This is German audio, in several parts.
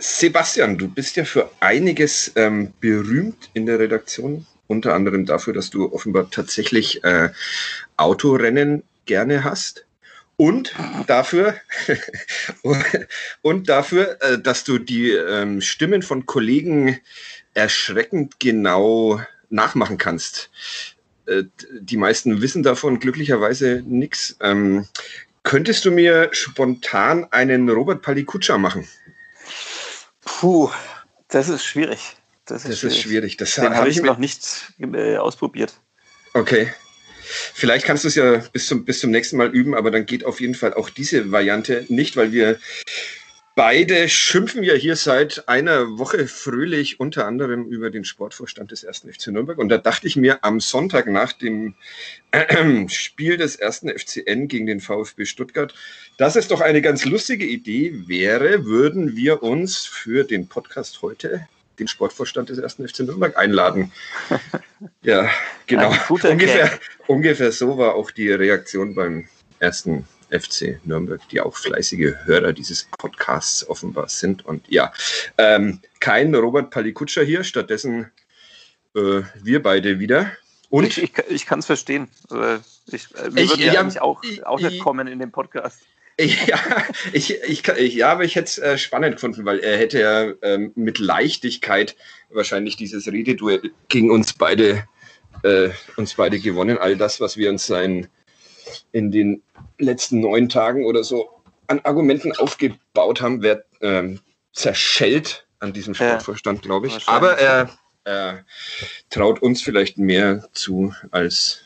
Sebastian, du bist ja für einiges ähm, berühmt in der Redaktion, unter anderem dafür, dass du offenbar tatsächlich äh, Autorennen gerne hast. Und dafür, und dafür, äh, dass du die ähm, Stimmen von Kollegen erschreckend genau nachmachen kannst. Äh, die meisten wissen davon glücklicherweise nichts. Ähm, könntest du mir spontan einen Robert Palikutscha machen? Puh, das ist schwierig. Das ist das schwierig. Ist schwierig. Das Den habe ich noch nicht äh, ausprobiert. Okay. Vielleicht kannst du es ja bis zum, bis zum nächsten Mal üben, aber dann geht auf jeden Fall auch diese Variante nicht, weil wir beide schimpfen ja hier seit einer Woche fröhlich unter anderem über den Sportvorstand des 1. FC Nürnberg. Und da dachte ich mir am Sonntag nach dem Spiel des 1. FCN gegen den VfB Stuttgart, dass es doch eine ganz lustige Idee wäre, würden wir uns für den Podcast heute den Sportvorstand des 1. FC Nürnberg einladen. ja, genau. Ungefähr, ungefähr so war auch die Reaktion beim ersten FC Nürnberg, die auch fleißige Hörer dieses Podcasts offenbar sind. Und ja, ähm, kein Robert Palikutscher hier, stattdessen äh, wir beide wieder. Und ich, ich, ich kann es verstehen. Ich, äh, mir ich, würde ja, ja auch, auch nicht kommen in dem Podcast. Ja, ich, ich, ich, ja, aber ich hätte es äh, spannend gefunden, weil er hätte ja ähm, mit Leichtigkeit wahrscheinlich dieses Rededuell gegen uns beide, äh, uns beide gewonnen. All das, was wir uns sein, in den letzten neun Tagen oder so an Argumenten aufgebaut haben, wird ähm, zerschellt an diesem Sportverstand, glaube ich. Aber er, er traut uns vielleicht mehr zu als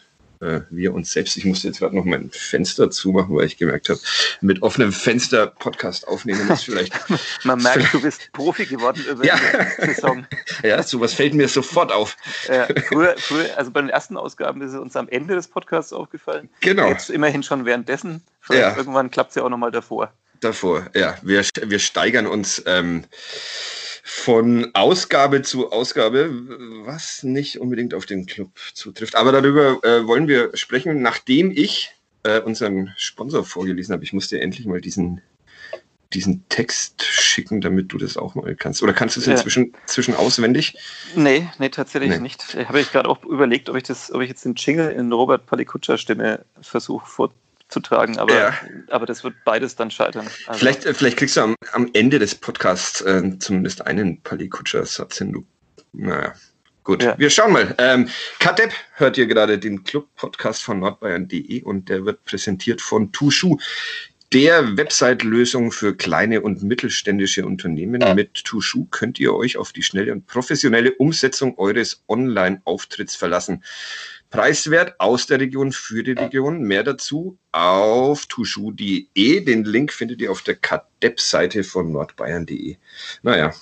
äh, wir uns selbst. Ich musste jetzt gerade noch mein Fenster zumachen, weil ich gemerkt habe, mit offenem Fenster Podcast aufnehmen ist vielleicht. Man merkt, du bist Profi geworden über ja. die Saison. ja, sowas fällt mir sofort auf. Ja, früher, früher, also bei den ersten Ausgaben ist es uns am Ende des Podcasts aufgefallen. Genau. Jetzt immerhin schon währenddessen. Vielleicht ja. irgendwann klappt es ja auch nochmal davor. Davor, ja. Wir, wir steigern uns. Ähm, von Ausgabe zu Ausgabe, was nicht unbedingt auf den Club zutrifft. Aber darüber äh, wollen wir sprechen, nachdem ich äh, unseren Sponsor vorgelesen habe. Ich musste endlich mal diesen, diesen Text schicken, damit du das auch mal kannst. Oder kannst du es inzwischen ja. zwischen auswendig? Nee, nee, tatsächlich nee. nicht. Ich habe ich gerade auch überlegt, ob ich das, ob ich jetzt den Jingle in Robert Palikutscher Stimme versuche vorzustellen zu tragen, aber, ja. aber das wird beides dann scheitern. Also vielleicht, äh, vielleicht kriegst du am, am Ende des Podcasts äh, zumindest einen Palikutscher-Satz hin. Du, naja, gut. Ja. Wir schauen mal. Ähm, Katep hört ihr gerade den Club-Podcast von nordbayern.de und der wird präsentiert von Tushu der Website-Lösung für kleine und mittelständische Unternehmen. Mit Tushu könnt ihr euch auf die schnelle und professionelle Umsetzung eures Online-Auftritts verlassen. Preiswert aus der Region für die Region. Mehr dazu auf tushu.de. Den Link findet ihr auf der Kadepp-Seite von nordbayern.de. Naja,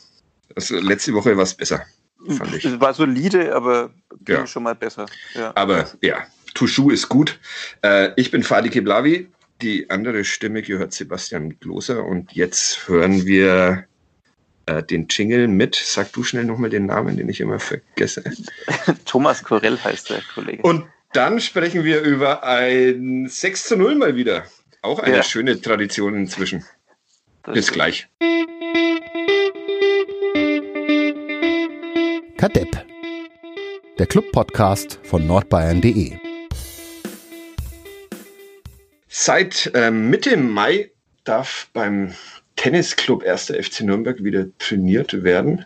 also letzte Woche war es besser, fand ich. Es war solide, aber ja. schon mal besser. Ja. Aber ja, Tushu ist gut. Äh, ich bin Fadi Keblavi. Die andere Stimme gehört Sebastian Gloser. Und jetzt hören wir äh, den Jingle mit. Sag du schnell nochmal den Namen, den ich immer vergesse. Thomas Korell heißt der Kollege. Und dann sprechen wir über ein 6 zu 0 mal wieder. Auch eine ja. schöne Tradition inzwischen. Das Bis gleich. Kadepp. Der Club-Podcast von nordbayern.de. Seit äh, Mitte Mai darf beim Tennisclub 1. FC Nürnberg wieder trainiert werden.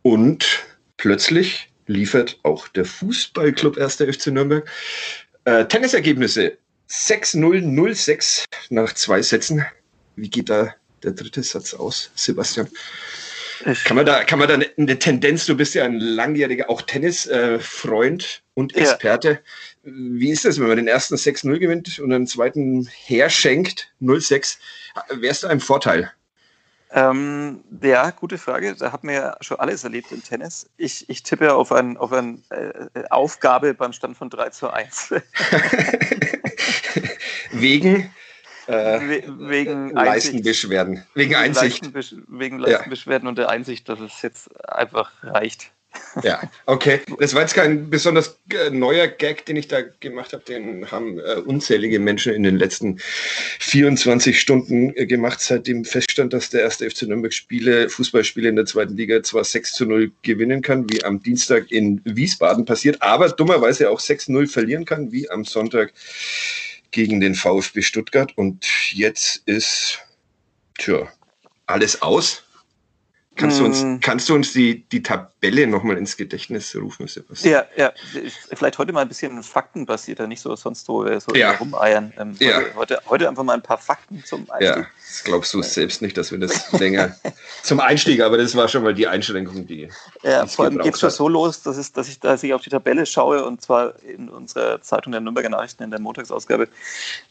Und plötzlich liefert auch der Fußballclub 1. FC Nürnberg äh, Tennisergebnisse 6-0, 0-6 nach zwei Sätzen. Wie geht da der dritte Satz aus, Sebastian? Kann man da, kann man da eine Tendenz, du bist ja ein langjähriger auch Tennisfreund und Experte. Ja. Wie ist das, wenn man den ersten 6-0 gewinnt und den zweiten herschenkt, 0-6? Wärst du ein Vorteil? Ähm, ja, gute Frage. Da hat man ja schon alles erlebt im Tennis. Ich, ich tippe auf eine auf ein, äh, Aufgabe beim Stand von 3 zu 1. Wegen äh, wegen Leistenbeschwerden. Wegen Einsicht. Wegen Leistenbeschwerden ja. und der Einsicht, dass es jetzt einfach reicht. Ja, okay. Das war jetzt kein besonders äh, neuer Gag, den ich da gemacht habe. Den haben äh, unzählige Menschen in den letzten 24 Stunden äh, gemacht, seitdem feststand, dass der erste FC Nürnberg Spiele, Fußballspiele in der zweiten Liga zwar 6 zu 0 gewinnen kann, wie am Dienstag in Wiesbaden passiert, aber dummerweise auch 6-0 verlieren kann, wie am Sonntag gegen den VfB Stuttgart. Und jetzt ist, tja, alles aus. Kannst du uns, hm. kannst du uns die, die Tabelle nochmal ins Gedächtnis rufen, Sebastian? Ja, ja, vielleicht heute mal ein bisschen faktenbasierter, nicht so sonst so, so ja. rumeiern. Ähm, ja. heute, heute, heute, einfach mal ein paar Fakten zum Einstieg. Ja, das glaubst du selbst nicht, dass wir das länger zum Einstieg, aber das war schon mal die Einschränkung, die. Ja, vor allem geht es schon so los, dass, es, dass, ich, dass ich auf die Tabelle schaue und zwar in unserer Zeitung der Nürnberger Nachrichten in der Montagsausgabe.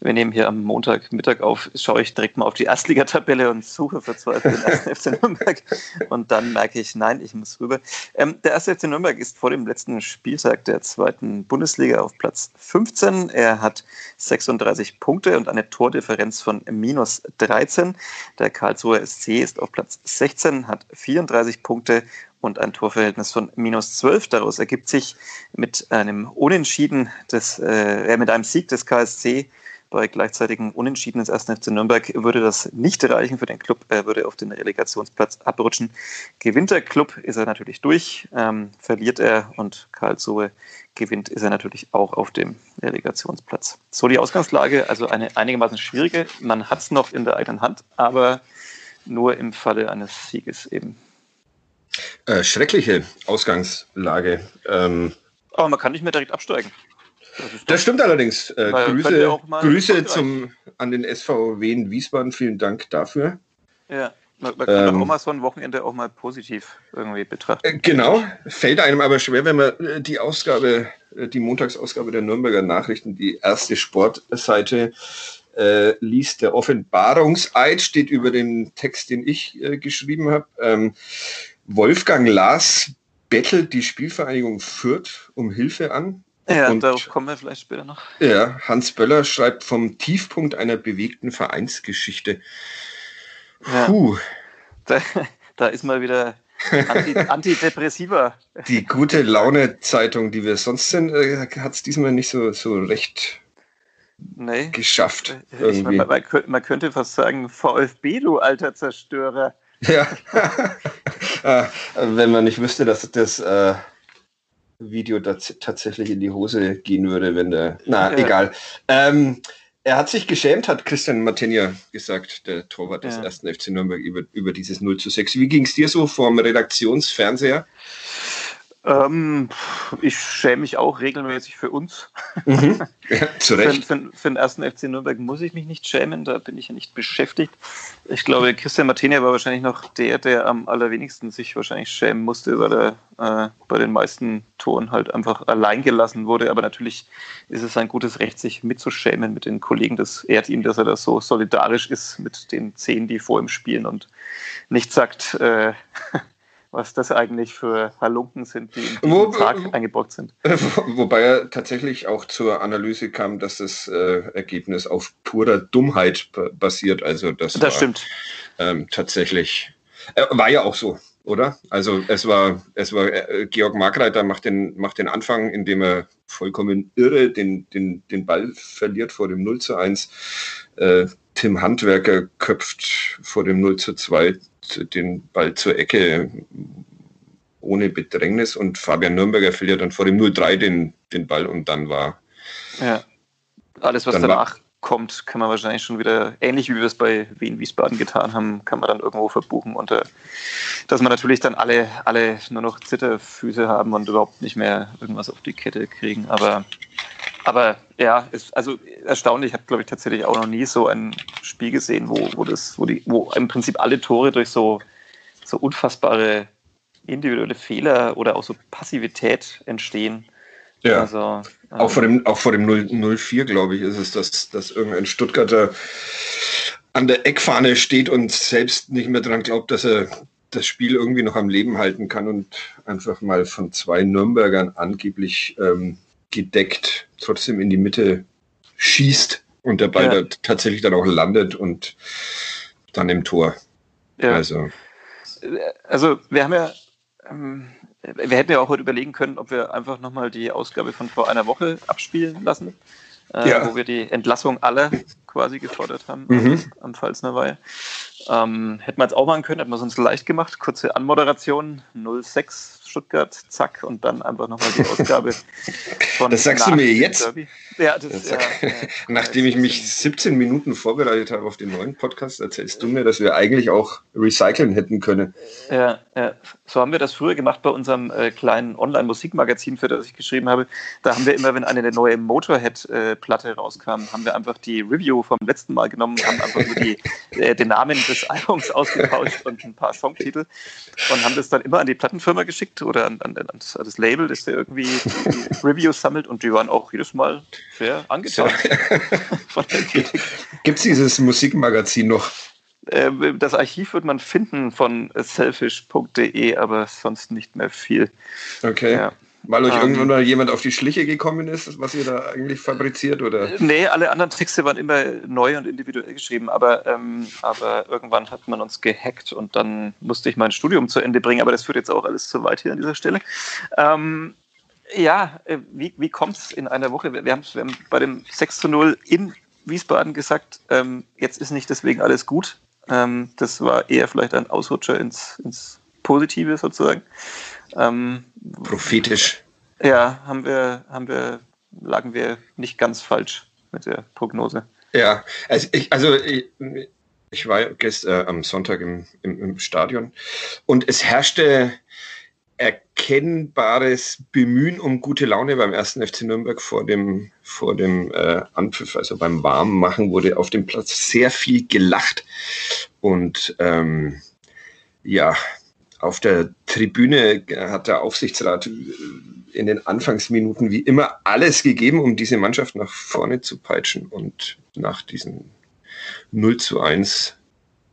Wir nehmen hier am Montagmittag auf, schaue ich direkt mal auf die Erstligatabelle und suche verzweifelt den ersten FC Nürnberg. Und dann merke ich, nein, ich muss rüber. Ähm, der erste FC Nürnberg ist vor dem letzten Spieltag der zweiten Bundesliga auf Platz 15. Er hat 36 Punkte und eine Tordifferenz von minus 13. Der Karlsruher SC ist auf Platz 16, hat 34 Punkte und ein Torverhältnis von minus 12. Daraus ergibt sich mit einem Unentschieden des, äh, mit einem Sieg des KSC bei gleichzeitigem Unentschieden des 1. FC Nürnberg würde das nicht reichen für den Club. Er würde auf den Relegationsplatz abrutschen. Gewinnt der Club, ist er natürlich durch. Ähm, verliert er und Karlsruhe gewinnt, ist er natürlich auch auf dem Relegationsplatz. So die Ausgangslage, also eine einigermaßen schwierige. Man hat es noch in der eigenen Hand, aber nur im Falle eines Sieges eben. Äh, schreckliche Ausgangslage. Ähm, aber man kann nicht mehr direkt absteigen. Das, das stimmt allerdings. Äh, Grüße, Grüße zum, an den SVW in Wiesbaden. Vielen Dank dafür. Ja, man, man kann ähm, auch mal so ein Wochenende auch mal positiv irgendwie betrachten. Äh, genau, fällt einem aber schwer, wenn man äh, die Ausgabe, äh, die Montagsausgabe der Nürnberger Nachrichten, die erste Sportseite äh, liest. Der Offenbarungseid steht über den Text, den ich äh, geschrieben habe. Ähm, Wolfgang Lars bettelt die Spielvereinigung Fürth um Hilfe an. Ja, und darauf kommen wir vielleicht später noch. Ja, Hans Böller schreibt vom Tiefpunkt einer bewegten Vereinsgeschichte. Puh. Ja, da, da, ist mal wieder Anti, Antidepressiva. Die gute Laune-Zeitung, die wir sonst sind, äh, hat es diesmal nicht so, so recht nee. geschafft. Ich, man, man, man, könnte fast sagen, VfB, du alter Zerstörer. Ja, äh, wenn man nicht wüsste, dass das äh, Video tatsächlich in die Hose gehen würde, wenn der. Na, ja. egal. Ähm, er hat sich geschämt, hat Christian Martinia gesagt, der Torwart des ja. ersten FC Nürnberg, über, über dieses 0 zu 6. Wie ging es dir so vom Redaktionsfernseher? Ähm, ich schäme mich auch regelmäßig für uns. Mhm. Ja, zu Recht. Für, für, für, den ersten FC Nürnberg muss ich mich nicht schämen, da bin ich ja nicht beschäftigt. Ich glaube, Christian Martinia war wahrscheinlich noch der, der am allerwenigsten sich wahrscheinlich schämen musste, weil er äh, bei den meisten Toren halt einfach allein gelassen wurde. Aber natürlich ist es ein gutes Recht, sich mitzuschämen mit den Kollegen. Das ehrt ihn, dass er da so solidarisch ist mit den zehn, die vor ihm spielen und nicht sagt, äh, was das eigentlich für Halunken sind, die in den Tag eingebaut sind. Wobei er tatsächlich auch zur Analyse kam, dass das äh, Ergebnis auf purer Dummheit basiert. Also das, das war, stimmt. Ähm, tatsächlich. Äh, war ja auch so, oder? Also es war, es war äh, Georg Markreiter macht den, macht den Anfang, indem er vollkommen irre den, den, den Ball verliert vor dem 0 zu 1. Äh, Tim Handwerker köpft vor dem 0 zu 2 den Ball zur Ecke ohne Bedrängnis und Fabian Nürnberger verliert dann vor dem 0-3 den, den Ball und dann war. Ja. Alles, was danach war, kommt, kann man wahrscheinlich schon wieder, ähnlich wie wir es bei Wien Wiesbaden getan haben, kann man dann irgendwo verbuchen. Und äh, dass man natürlich dann alle, alle nur noch Zitterfüße haben und überhaupt nicht mehr irgendwas auf die Kette kriegen. Aber aber ja, ist also erstaunlich. Ich habe, glaube ich, tatsächlich auch noch nie so ein Spiel gesehen, wo, wo, das, wo, die, wo im Prinzip alle Tore durch so, so unfassbare individuelle Fehler oder auch so Passivität entstehen. Ja. Also, ähm, auch vor dem, auch vor dem 0, 04, glaube ich, ist es, dass, dass irgendein Stuttgarter an der Eckfahne steht und selbst nicht mehr daran glaubt, dass er das Spiel irgendwie noch am Leben halten kann und einfach mal von zwei Nürnbergern angeblich ähm, gedeckt trotzdem in die Mitte schießt und der Ball ja. da tatsächlich dann auch landet und dann im Tor. Ja. Also. also wir haben ja ähm, wir hätten ja auch heute überlegen können, ob wir einfach nochmal die Ausgabe von vor einer Woche abspielen lassen, äh, ja. wo wir die Entlassung aller quasi gefordert haben mhm. am Pfalzner Weihe. Ähm, hätten wir jetzt auch machen können, hätten wir es uns leicht gemacht. Kurze Anmoderation, 06 Stuttgart, zack, und dann einfach nochmal die Ausgabe von. Das sagst du mir jetzt? Derby. Ja, das, das sag, ja, Nachdem ich mich 17 Minuten vorbereitet habe auf den neuen Podcast, erzählst du mir, dass wir eigentlich auch recyceln hätten können. Ja, ja. so haben wir das früher gemacht bei unserem äh, kleinen Online-Musikmagazin, für das ich geschrieben habe. Da haben wir immer, wenn eine neue Motorhead-Platte rauskam, haben wir einfach die Review vom letzten Mal genommen, haben einfach nur die, äh, den Namen des Albums ausgetauscht und ein paar Songtitel und haben das dann immer an die Plattenfirma geschickt oder an, an, an das Label, das da irgendwie Reviews sammelt und die waren auch jedes Mal sehr angetan von der Kritik. Gibt es dieses Musikmagazin noch? Ähm, das Archiv wird man finden von selfish.de, aber sonst nicht mehr viel. Okay. Ja. Weil euch um, ähm. irgendwann mal jemand auf die Schliche gekommen ist, was ihr da eigentlich fabriziert? Oder? Nee, alle anderen Texte waren immer neu und individuell geschrieben, aber, ähm, aber irgendwann hat man uns gehackt und dann musste ich mein Studium zu Ende bringen, aber das führt jetzt auch alles zu weit hier an dieser Stelle. Ähm, ja, äh, wie, wie kommt es in einer Woche? Wir haben, wir haben bei dem 6 zu 0 in Wiesbaden gesagt, ähm, jetzt ist nicht deswegen alles gut. Ähm, das war eher vielleicht ein Ausrutscher ins, ins Positive sozusagen. Ähm, Prophetisch. Ja, haben wir, haben wir, lagen wir nicht ganz falsch mit der Prognose. Ja, also ich, also ich, ich war gestern äh, am Sonntag im, im, im Stadion und es herrschte erkennbares Bemühen um gute Laune beim ersten FC Nürnberg vor dem, vor dem äh, Anpfiff, also beim Warmmachen, wurde auf dem Platz sehr viel gelacht. Und ähm, ja, auf der Tribüne hat der Aufsichtsrat in den Anfangsminuten wie immer alles gegeben, um diese Mannschaft nach vorne zu peitschen. Und nach diesem 0 zu 1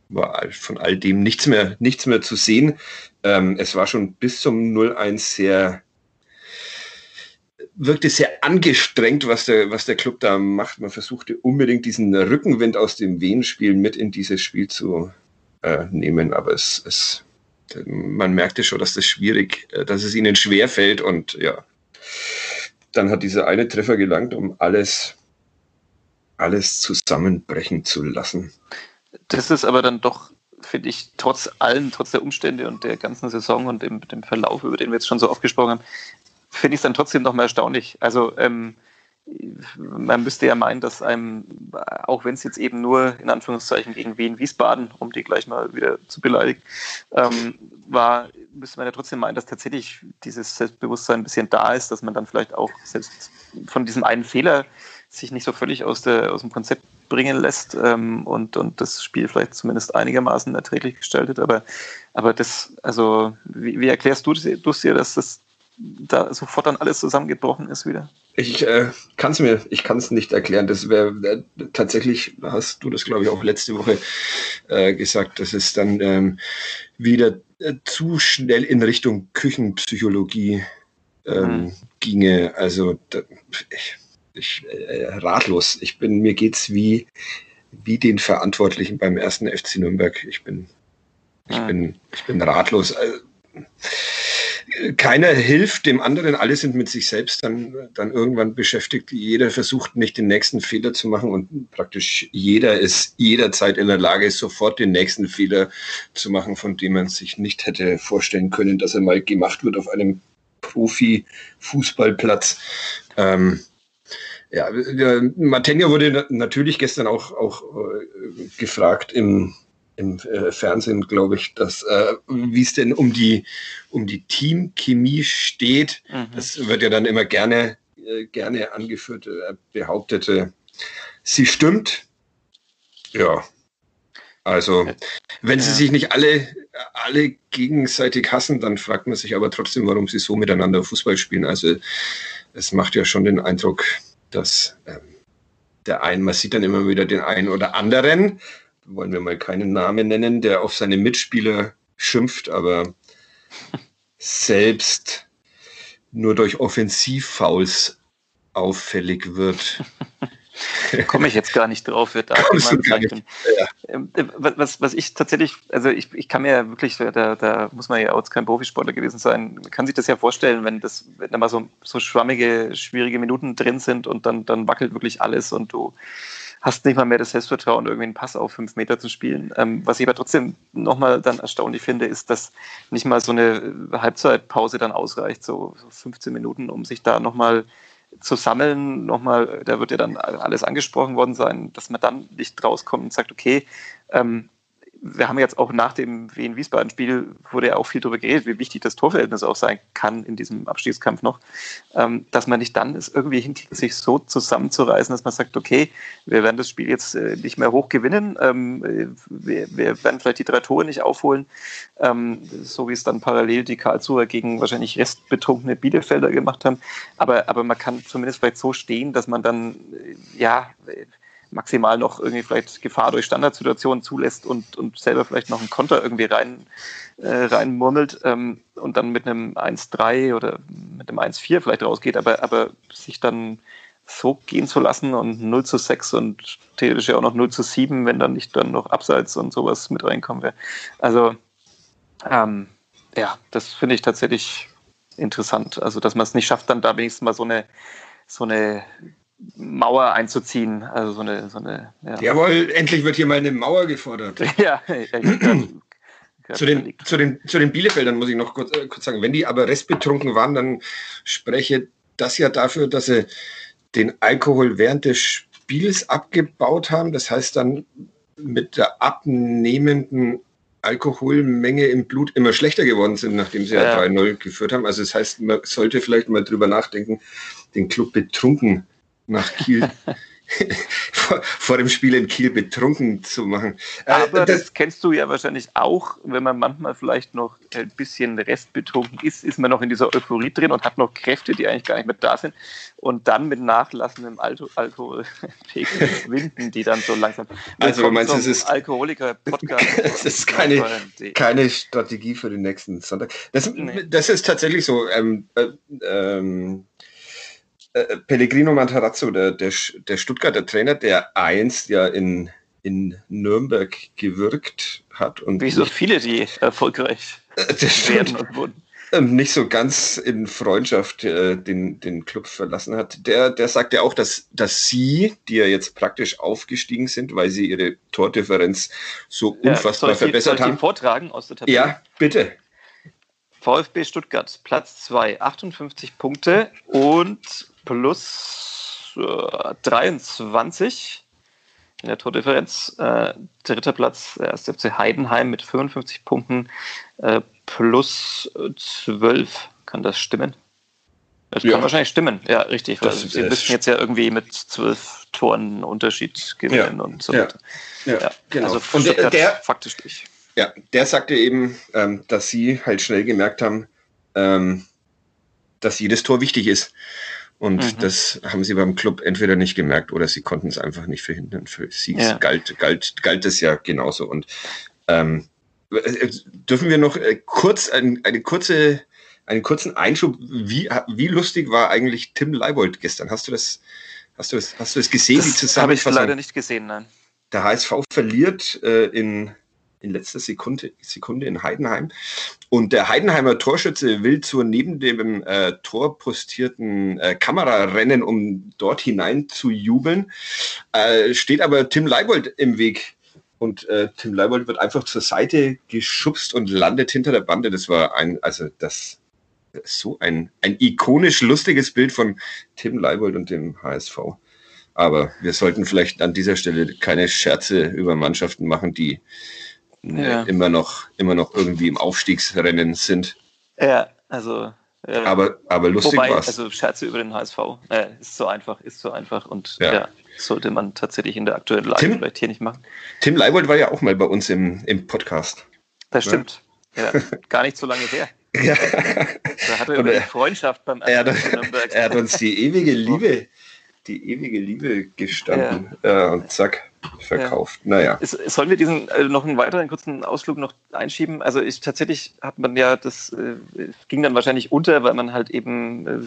war von all dem nichts mehr, nichts mehr zu sehen. Ähm, es war schon bis zum 0-1 sehr, wirkte sehr angestrengt, was der, was der Club da macht. Man versuchte unbedingt diesen Rückenwind aus dem Wehenspiel mit in dieses Spiel zu äh, nehmen, aber es, es, man merkte schon, dass das schwierig, äh, dass es ihnen schwer fällt und ja, dann hat dieser eine Treffer gelangt, um alles, alles zusammenbrechen zu lassen. Das ist aber dann doch, finde ich, trotz allem, trotz der Umstände und der ganzen Saison und dem, dem Verlauf, über den wir jetzt schon so oft gesprochen haben, finde ich es dann trotzdem noch mal erstaunlich. Also ähm, man müsste ja meinen, dass einem, auch wenn es jetzt eben nur in Anführungszeichen gegen Wien Wiesbaden, um die gleich mal wieder zu beleidigen, ähm, war, müsste man ja trotzdem meinen, dass tatsächlich dieses Selbstbewusstsein ein bisschen da ist, dass man dann vielleicht auch selbst von diesem einen Fehler sich nicht so völlig aus, der, aus dem Konzept bringen lässt ähm, und, und das Spiel vielleicht zumindest einigermaßen erträglich gestaltet. Aber, aber das, also, wie, wie erklärst du es dir, dass das da sofort dann alles zusammengebrochen ist wieder? Ich äh, kann es mir, ich kann es nicht erklären. Das wäre äh, tatsächlich, hast du das glaube ich auch letzte Woche äh, gesagt, dass es dann ähm, wieder äh, zu schnell in Richtung Küchenpsychologie ähm, mhm. ginge. Also da, ich, ich, äh, ratlos. Ich bin, mir geht's wie, wie den Verantwortlichen beim ersten FC Nürnberg. Ich bin, ich ah. bin, ich bin ratlos. Also, keiner hilft dem anderen, alle sind mit sich selbst dann, dann irgendwann beschäftigt. Jeder versucht nicht den nächsten Fehler zu machen und praktisch jeder ist jederzeit in der Lage, sofort den nächsten Fehler zu machen, von dem man sich nicht hätte vorstellen können, dass er mal gemacht wird auf einem Profi-Fußballplatz. Ähm, ja, Matenja wurde natürlich gestern auch, auch äh, gefragt im, im äh, Fernsehen, glaube ich, dass äh, wie es denn um die um die Teamchemie steht. Mhm. Das wird ja dann immer gerne äh, gerne angeführt. Er behauptete, sie stimmt. Ja. Also, wenn ja. sie sich nicht alle, alle gegenseitig hassen, dann fragt man sich aber trotzdem, warum sie so miteinander Fußball spielen. Also, es macht ja schon den Eindruck, dass ähm, der ein, man sieht dann immer wieder den einen oder anderen, wollen wir mal keinen Namen nennen, der auf seine Mitspieler schimpft, aber selbst nur durch Offensivfouls auffällig wird. Komme ich jetzt gar nicht drauf, wird da ja. Ähm, äh, was, was ich tatsächlich, also ich, ich kann mir ja wirklich, da, da muss man ja auch kein Profisportler gewesen sein, man kann sich das ja vorstellen, wenn das, wenn da mal so, so schwammige, schwierige Minuten drin sind und dann, dann wackelt wirklich alles und du hast nicht mal mehr das Selbstvertrauen, irgendwie einen Pass auf fünf Meter zu spielen. Ähm, was ich aber trotzdem nochmal dann erstaunlich finde, ist, dass nicht mal so eine Halbzeitpause dann ausreicht, so 15 Minuten, um sich da nochmal zu sammeln, nochmal, da wird ja dann alles angesprochen worden sein, dass man dann nicht rauskommt und sagt, okay, ähm, wir haben jetzt auch nach dem Wien-Wiesbaden-Spiel wurde ja auch viel darüber geredet, wie wichtig das Torverhältnis auch sein kann in diesem Abstiegskampf noch, ähm, dass man nicht dann es irgendwie hinkriegt, sich so zusammenzureißen, dass man sagt, okay, wir werden das Spiel jetzt äh, nicht mehr hoch gewinnen, ähm, wir, werden vielleicht die drei Tore nicht aufholen, ähm, so wie es dann parallel die Karlsruher gegen wahrscheinlich restbetrunkene Bielefelder gemacht haben, aber, aber man kann zumindest vielleicht so stehen, dass man dann, äh, ja, maximal noch irgendwie vielleicht Gefahr durch Standardsituationen zulässt und, und selber vielleicht noch einen Konter irgendwie rein, äh, reinmurmelt ähm, und dann mit einem 1-3 oder mit einem 1-4 vielleicht rausgeht, aber, aber sich dann so gehen zu lassen und 0 zu 6 und theoretisch ja auch noch 0 zu 7, wenn dann nicht dann noch Abseits und sowas mit reinkommen wäre. Also ähm, ja, das finde ich tatsächlich interessant. Also, dass man es nicht schafft, dann da wenigstens mal so eine, so eine Mauer einzuziehen. Also so eine, so eine ja. Jawohl, endlich wird hier mal eine Mauer gefordert. ja, zu den, zu, den, zu den Bielefeldern muss ich noch kurz, äh, kurz sagen, wenn die aber restbetrunken waren, dann spreche das ja dafür, dass sie den Alkohol während des Spiels abgebaut haben. Das heißt dann mit der abnehmenden Alkoholmenge im Blut immer schlechter geworden sind, nachdem sie ja, 3-0 geführt haben. Also das heißt, man sollte vielleicht mal drüber nachdenken, den Club betrunken nach Kiel. vor, vor, dem Spiel in Kiel betrunken zu machen. Äh, Aber das, das, kennst du ja wahrscheinlich auch, wenn man manchmal vielleicht noch ein bisschen restbetrunken ist, ist man noch in dieser Euphorie drin und hat noch Kräfte, die eigentlich gar nicht mehr da sind. Und dann mit nachlassendem Alkoholpegel schwinden die dann so langsam. Also du meinst, es ist Alkoholiker-Podcast. es ist keine, keine Strategie für den nächsten Sonntag. Das, nee. das ist tatsächlich so. Ähm, äh, ähm, äh, Pellegrino Matarazzo, der, der, der Stuttgarter Trainer, der einst ja in, in Nürnberg gewirkt hat. Und Wie so viele, die erfolgreich äh, werden und wurden. Ähm, nicht so ganz in Freundschaft äh, den, den Club verlassen hat. Der, der sagt ja auch, dass, dass sie, die ja jetzt praktisch aufgestiegen sind, weil sie ihre Tordifferenz so unfassbar ja, verbessert haben. vortragen aus der Tabelle? Ja, bitte. VfB Stuttgart, Platz 2, 58 Punkte und plus äh, 23 in der Tordifferenz. Äh, dritter Platz, der erste FC Heidenheim mit 55 Punkten äh, plus 12. Kann das stimmen? Das ja. kann wahrscheinlich stimmen, ja, richtig. Weil sie müssen jetzt ja irgendwie mit zwölf Toren Unterschied gewinnen ja. und so weiter. Ja, ja genau. Also und der, der, faktisch durch. Ja, der sagte eben, ähm, dass sie halt schnell gemerkt haben, ähm, dass jedes Tor wichtig ist. Und mhm. das haben sie beim Club entweder nicht gemerkt oder sie konnten es einfach nicht verhindern. Für sie ja. galt, galt, galt es ja genauso. Und ähm, äh, dürfen wir noch äh, kurz ein, eine kurze, einen kurzen Einschub, wie, wie lustig war eigentlich Tim Leibold gestern? Hast du das, hast du das, hast du das gesehen? Das habe ich leider nicht gesehen, nein. Der HSV verliert äh, in in letzter Sekunde, Sekunde in Heidenheim. Und der Heidenheimer Torschütze will zur neben dem äh, Tor postierten äh, Kamera rennen, um dort hinein zu jubeln. Äh, steht aber Tim Leibold im Weg. Und äh, Tim Leibold wird einfach zur Seite geschubst und landet hinter der Bande. Das war ein, also das so ein, ein ikonisch lustiges Bild von Tim Leibold und dem HSV. Aber wir sollten vielleicht an dieser Stelle keine Scherze über Mannschaften machen, die ja. immer, noch, immer noch irgendwie im Aufstiegsrennen sind. Ja, also. Ja. Aber, aber lustig war Also Scherze über den HSV äh, ist so einfach, ist so einfach und ja. ja. sollte man tatsächlich in der aktuellen Lage Tim, vielleicht hier nicht machen. Tim Leibold war ja auch mal bei uns im, im Podcast. Das stimmt. Ja, gar nicht so lange her. Ja. Da hat er über die Freundschaft beim er hat, er hat uns die ewige Liebe, die ewige Liebe gestanden. Ja. und zack, verkauft. Ja. Naja. Sollen wir diesen äh, noch einen weiteren kurzen Ausflug noch einschieben? Also ich tatsächlich hat man ja, das äh, ging dann wahrscheinlich unter, weil man halt eben äh,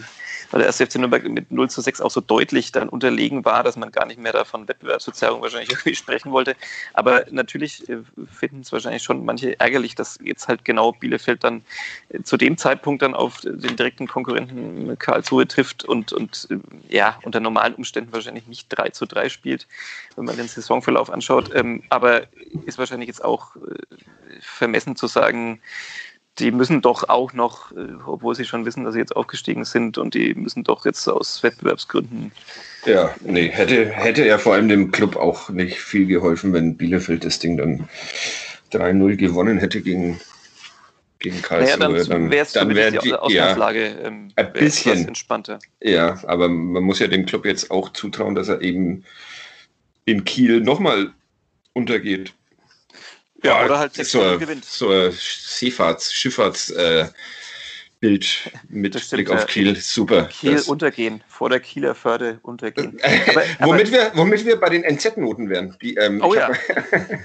weil der erste FC Nürnberg mit 0 zu 6 auch so deutlich dann unterlegen war, dass man gar nicht mehr davon Wettbewerbsverzerrung wahrscheinlich irgendwie sprechen wollte. Aber natürlich äh, finden es wahrscheinlich schon manche ärgerlich, dass jetzt halt genau Bielefeld dann äh, zu dem Zeitpunkt dann auf den direkten Konkurrenten Karlsruhe trifft und, und äh, ja, unter normalen Umständen wahrscheinlich nicht 3 zu 3 spielt, wenn man den Saisonverlauf anschaut. Ähm, aber ist wahrscheinlich jetzt auch vermessen zu sagen, die müssen doch auch noch, äh, obwohl sie schon wissen, dass sie jetzt aufgestiegen sind und die müssen doch jetzt aus Wettbewerbsgründen. Ja, nee, hätte, hätte ja vor allem dem Club auch nicht viel geholfen, wenn Bielefeld das Ding dann 3-0 gewonnen hätte gegen, gegen Karlsruhe. Naja, dann wäre es dann wär die Ausgangslage ähm, ein bisschen entspannter. Ja, aber man muss ja dem Club jetzt auch zutrauen, dass er eben in Kiel nochmal untergeht. Ja, oder halt so, gewinnt. So ein Seefahrts-, Schifffahrts-, äh, Bild mit stimmt, Blick auf Kiel, super. Kiel das. untergehen, vor der Kieler Förde untergehen. aber, womit, aber, wir, womit wir bei den NZ-Noten wären. Die, ähm, oh ja. Hab,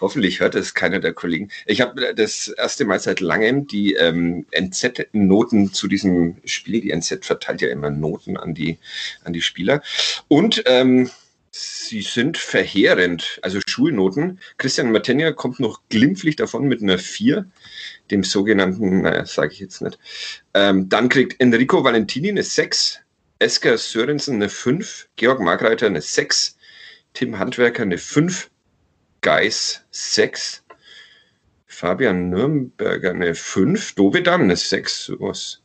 hoffentlich hört es keiner der Kollegen. Ich habe das erste Mal seit langem die ähm, NZ-Noten zu diesem Spiel. Die NZ verteilt ja immer Noten an die, an die Spieler. Und ähm, Sie sind verheerend, also Schulnoten. Christian Matenja kommt noch glimpflich davon mit einer 4, dem sogenannten, naja, sage ich jetzt nicht. Ähm, dann kriegt Enrico Valentini eine 6, Esker Sörensen eine 5, Georg Markreiter eine 6, Tim Handwerker eine 5, Geis 6, Fabian Nürnberger eine 5, Dovedan eine 6, sowas.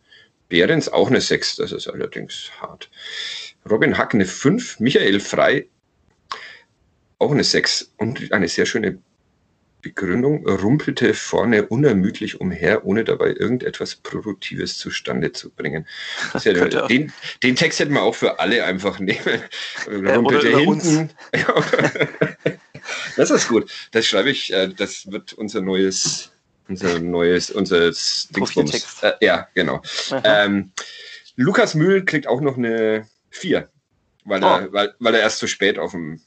Behrens auch eine 6, das ist allerdings hart. Robin Hack eine 5, Michael Frei auch eine 6 und eine sehr schöne Begründung, rumpelte vorne unermüdlich umher, ohne dabei irgendetwas Produktives zustande zu bringen. Ja, den, den, Text hätten wir auch für alle einfach nehmen. Rumpelte ja, hinten. das ist gut. Das schreibe ich, äh, das wird unser neues, unser neues, unser Dingsbums. Äh, ja, genau. Ähm, Lukas Mühl kriegt auch noch eine 4, weil, oh. er, weil, weil er erst zu spät auf dem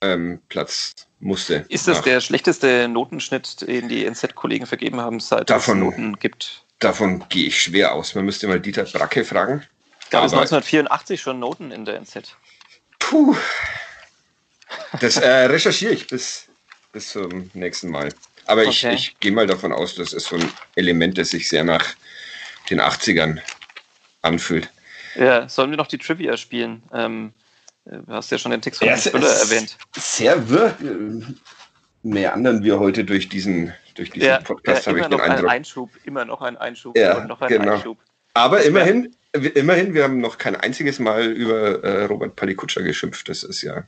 ähm, Platz musste. Ist das der schlechteste Notenschnitt, den die NZ-Kollegen vergeben haben, seit davon, es Noten gibt? Davon gehe ich schwer aus. Man müsste mal Dieter Bracke fragen. Gab es 1984 schon Noten in der NZ? Puh. Das äh, recherchiere ich bis, bis zum nächsten Mal. Aber okay. ich, ich gehe mal davon aus, das ist so ein Element, das sich sehr nach den 80ern anfühlt. Ja, sollen wir noch die Trivia spielen? Ähm, Du hast ja schon den Text von ja, Spüller erwähnt. Sehr wirr meandern wir heute durch diesen, durch diesen ja, Podcast, ja, habe ich den Eindruck. Ein Einschub, immer noch ein Einschub ja, noch ein genau. Einschub. Aber immerhin, immerhin, wir haben noch kein einziges Mal über äh, Robert Palikutscher geschimpft. Das ist ja.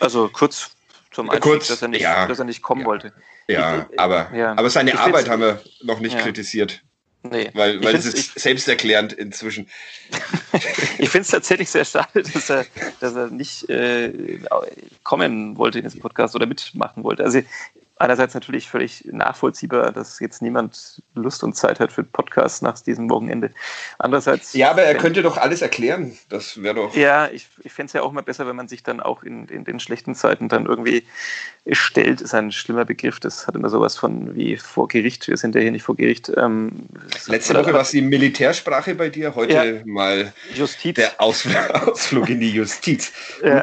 Also kurz zum Einstieg, kurz, dass, er nicht, ja, dass er nicht kommen wollte. Ja, ich, aber, aber seine Arbeit haben wir noch nicht kritisiert. Nee. Weil, weil es ist ich, selbsterklärend inzwischen. ich finde es tatsächlich sehr schade, dass er, dass er nicht äh, kommen wollte in diesen Podcast oder mitmachen wollte. Also einerseits natürlich völlig nachvollziehbar, dass jetzt niemand Lust und Zeit hat für einen Podcast nach diesem Wochenende. Andererseits. Ja, aber er könnte doch alles erklären. Das wäre doch. Ja, ich, ich fände es ja auch mal besser, wenn man sich dann auch in, in den schlechten Zeiten dann irgendwie stellt, ist ein schlimmer Begriff. Das hat immer sowas von wie vor Gericht. Wir sind ja hier nicht vor Gericht. Ähm, Letzte Woche war es die Militärsprache bei dir, heute ja. mal Justiz. der Ausflug in die Justiz. Ja.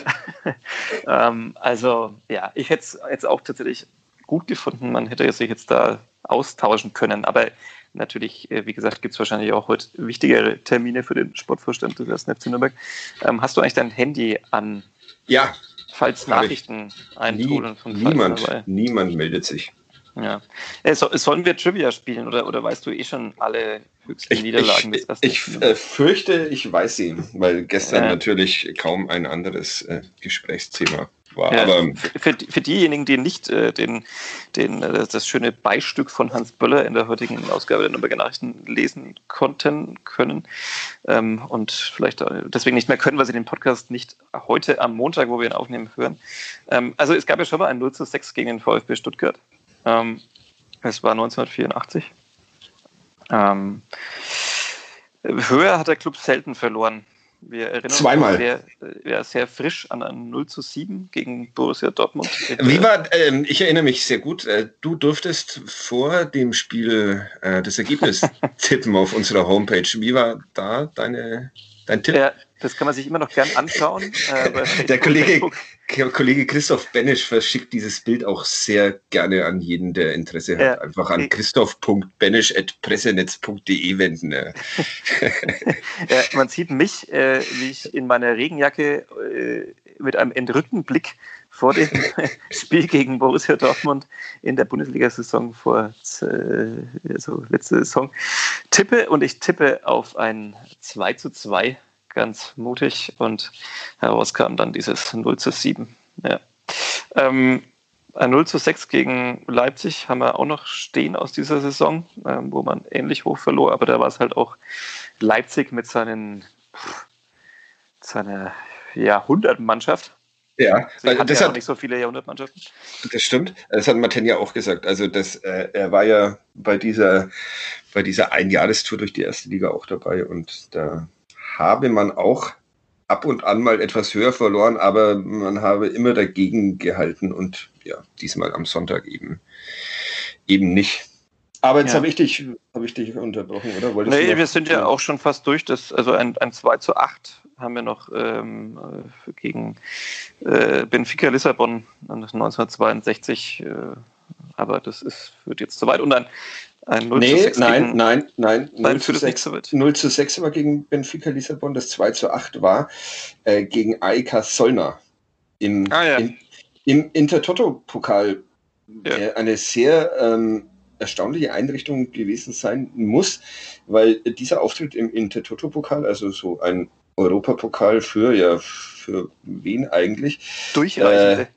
ähm, also, ja, ich hätte es jetzt auch tatsächlich gut gefunden. Man hätte sich jetzt da austauschen können. Aber natürlich, äh, wie gesagt, gibt es wahrscheinlich auch heute wichtigere Termine für den Sportvorstand des 1. FC Nürnberg. Ähm, hast du eigentlich dein Handy an? Ja. Falls Nachrichten eintrudeln von Niemand, niemand meldet sich. Ja. Äh, so, sollen wir Trivia spielen oder, oder weißt du eh schon alle höchsten ich, Niederlagen ich, des Ich äh, fürchte, ich weiß sie, weil gestern äh. natürlich kaum ein anderes äh, Gesprächsthema war. Ja, aber für, für diejenigen, die nicht äh, den, den, äh, das schöne Beistück von Hans Böller in der heutigen Ausgabe der Nürnberger Nachrichten lesen konnten, können ähm, und vielleicht deswegen nicht mehr können, weil sie den Podcast nicht heute am Montag, wo wir ihn aufnehmen, hören. Ähm, also es gab ja schon mal ein 0 zu 6 gegen den VfB Stuttgart. Ähm, es war 1984. Ähm, höher hat der Club selten verloren. Wir erinnern Zweimal. uns sehr, äh, ja, sehr frisch an ein 0 zu 7 gegen Borussia Dortmund. Wie war, ähm, ich erinnere mich sehr gut, äh, du durftest vor dem Spiel äh, das Ergebnis tippen auf unserer Homepage. Wie war da deine, dein Tipp? Ja, das kann man sich immer noch gern anschauen. Äh, Der Kollege. Kollege Christoph Benesch verschickt dieses Bild auch sehr gerne an jeden, der Interesse hat. Ja. Einfach an christoph.benesch.pressenetz.de wenden. Ja, man sieht mich, äh, wie ich in meiner Regenjacke äh, mit einem entrückten Blick vor dem Spiel gegen Borussia Dortmund in der Bundesliga-Saison vor äh, also letzte Saison tippe und ich tippe auf ein 2 zu 2 ganz mutig und heraus kam dann dieses 0 zu 7. Ja. Ähm, ein 0 zu 6 gegen Leipzig haben wir auch noch stehen aus dieser Saison, ähm, wo man ähnlich hoch verlor, aber da war es halt auch Leipzig mit seinen, seiner Jahrhundertmannschaft. Ja, also hat das, ja hat, nicht so viele Jahrhundertmannschaften. das stimmt. Das hat Martin ja auch gesagt. Also das, äh, er war ja bei dieser, bei dieser Einjahrestour durch die erste Liga auch dabei und da habe man auch ab und an mal etwas höher verloren, aber man habe immer dagegen gehalten und ja, diesmal am Sonntag eben, eben nicht. Aber jetzt Ja. habe ich dich, habe ich dich unterbrochen, oder? Wolltest Nee, noch- wir sind ja auch schon fast durch. Das, also ein, ein 2 zu 8 haben wir noch ähm, äh, gegen äh, Benfica Lissabon 1962. Äh, aber das ist, führt jetzt zu weit. Und ein, ein 0 zu Nee, 6 nein, gegen, nein, nein, Nein, 0 zu führt es nicht 6. so weit. 0 zu 6 war gegen Benfica Lissabon, das 2 zu 8 war äh, gegen AEK Solna im, Ah, ja. im, im Intertoto-Pokal, Ja. der eine sehr ähm, erstaunliche Einrichtung gewesen sein muss, weil dieser Auftritt im Intertoto-Pokal, also so ein Europapokal für, ja, für wen eigentlich, Durchreichende.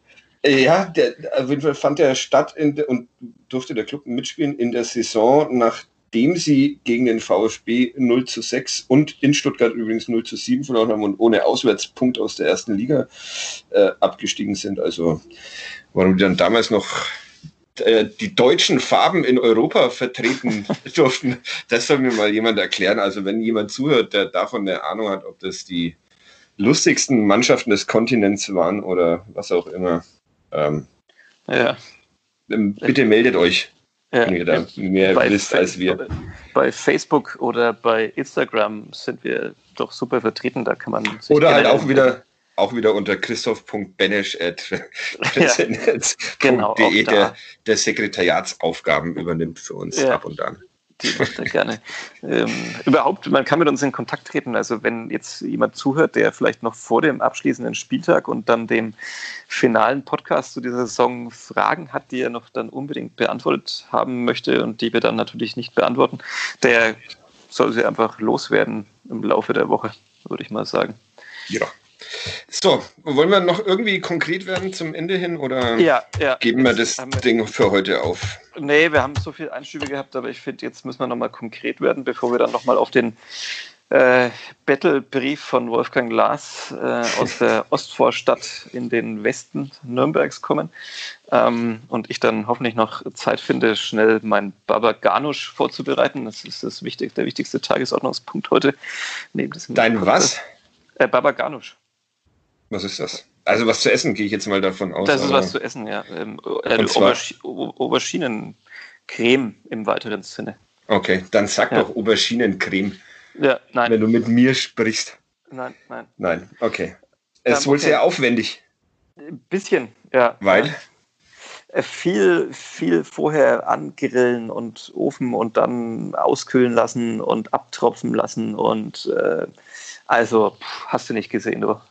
äh, ja, der, auf jeden Fall fand er statt der, und durfte der Club mitspielen in der Saison, nachdem sie gegen den VfB 0 zu 6 und in Stuttgart übrigens 0 zu 7 verloren haben und ohne Auswärtspunkt aus der ersten Liga äh, abgestiegen sind. Also warum die dann damals noch äh, die deutschen Farben in Europa vertreten durften, das soll mir mal jemand erklären. Also wenn jemand zuhört, der davon eine Ahnung hat, ob das die lustigsten Mannschaften des Kontinents waren oder was auch immer. Ähm, ja. ähm, bitte meldet euch, ja. wenn ihr da mehr bei, wisst als wir. bei Facebook oder bei Instagram sind wir doch super vertreten. Da kann man sich Oder halt auch wieder, auch wieder unter christoph.benesch.pressenetz.de, Genau, auch da. der, der Sekretariatsaufgaben übernimmt für uns Ja. ab und an. Die er gerne. ähm, überhaupt, man kann mit uns in Kontakt treten. Also wenn jetzt jemand zuhört, der vielleicht noch vor dem abschließenden Spieltag und dann dem finalen Podcast zu dieser Saison Fragen hat, die er noch dann unbedingt beantwortet haben möchte und die wir dann natürlich nicht beantworten, der soll sie einfach loswerden im Laufe der Woche, würde ich mal sagen. Ja. So, wollen wir noch irgendwie konkret werden zum Ende hin oder Ja, ja. geben wir das wir- Ding für heute auf? Nee, wir haben so viel Einstübe gehabt, aber ich finde, jetzt müssen wir nochmal konkret werden, bevor wir dann nochmal auf den äh, Battlebrief von Wolfgang Lars äh, aus der Ostvorstadt in den Westen Nürnbergs kommen. Ähm, und ich dann hoffentlich noch Zeit finde, schnell mein Baba Ganusch vorzubereiten. Das ist das wichtig, der wichtigste Tagesordnungspunkt heute. Dein was? Äh, Baba Ganusch. Was ist das? Also was zu essen, gehe ich jetzt mal davon aus. Das ist was zu essen, ja. Ähm, äh, Und zwar- Aubergi Au- Auberginencreme im weiteren Sinne. Okay, dann sag Ja. doch Auberginencreme, Ja, nein, wenn du mit mir sprichst. nein, nein. Nein, okay. Es ist wohl okay. sehr aufwendig, Ein bisschen, ja. weil Äh, Viel, viel vorher angrillen und Ofen und dann auskühlen lassen und abtropfen lassen und äh, also pff, hast du nicht gesehen, du.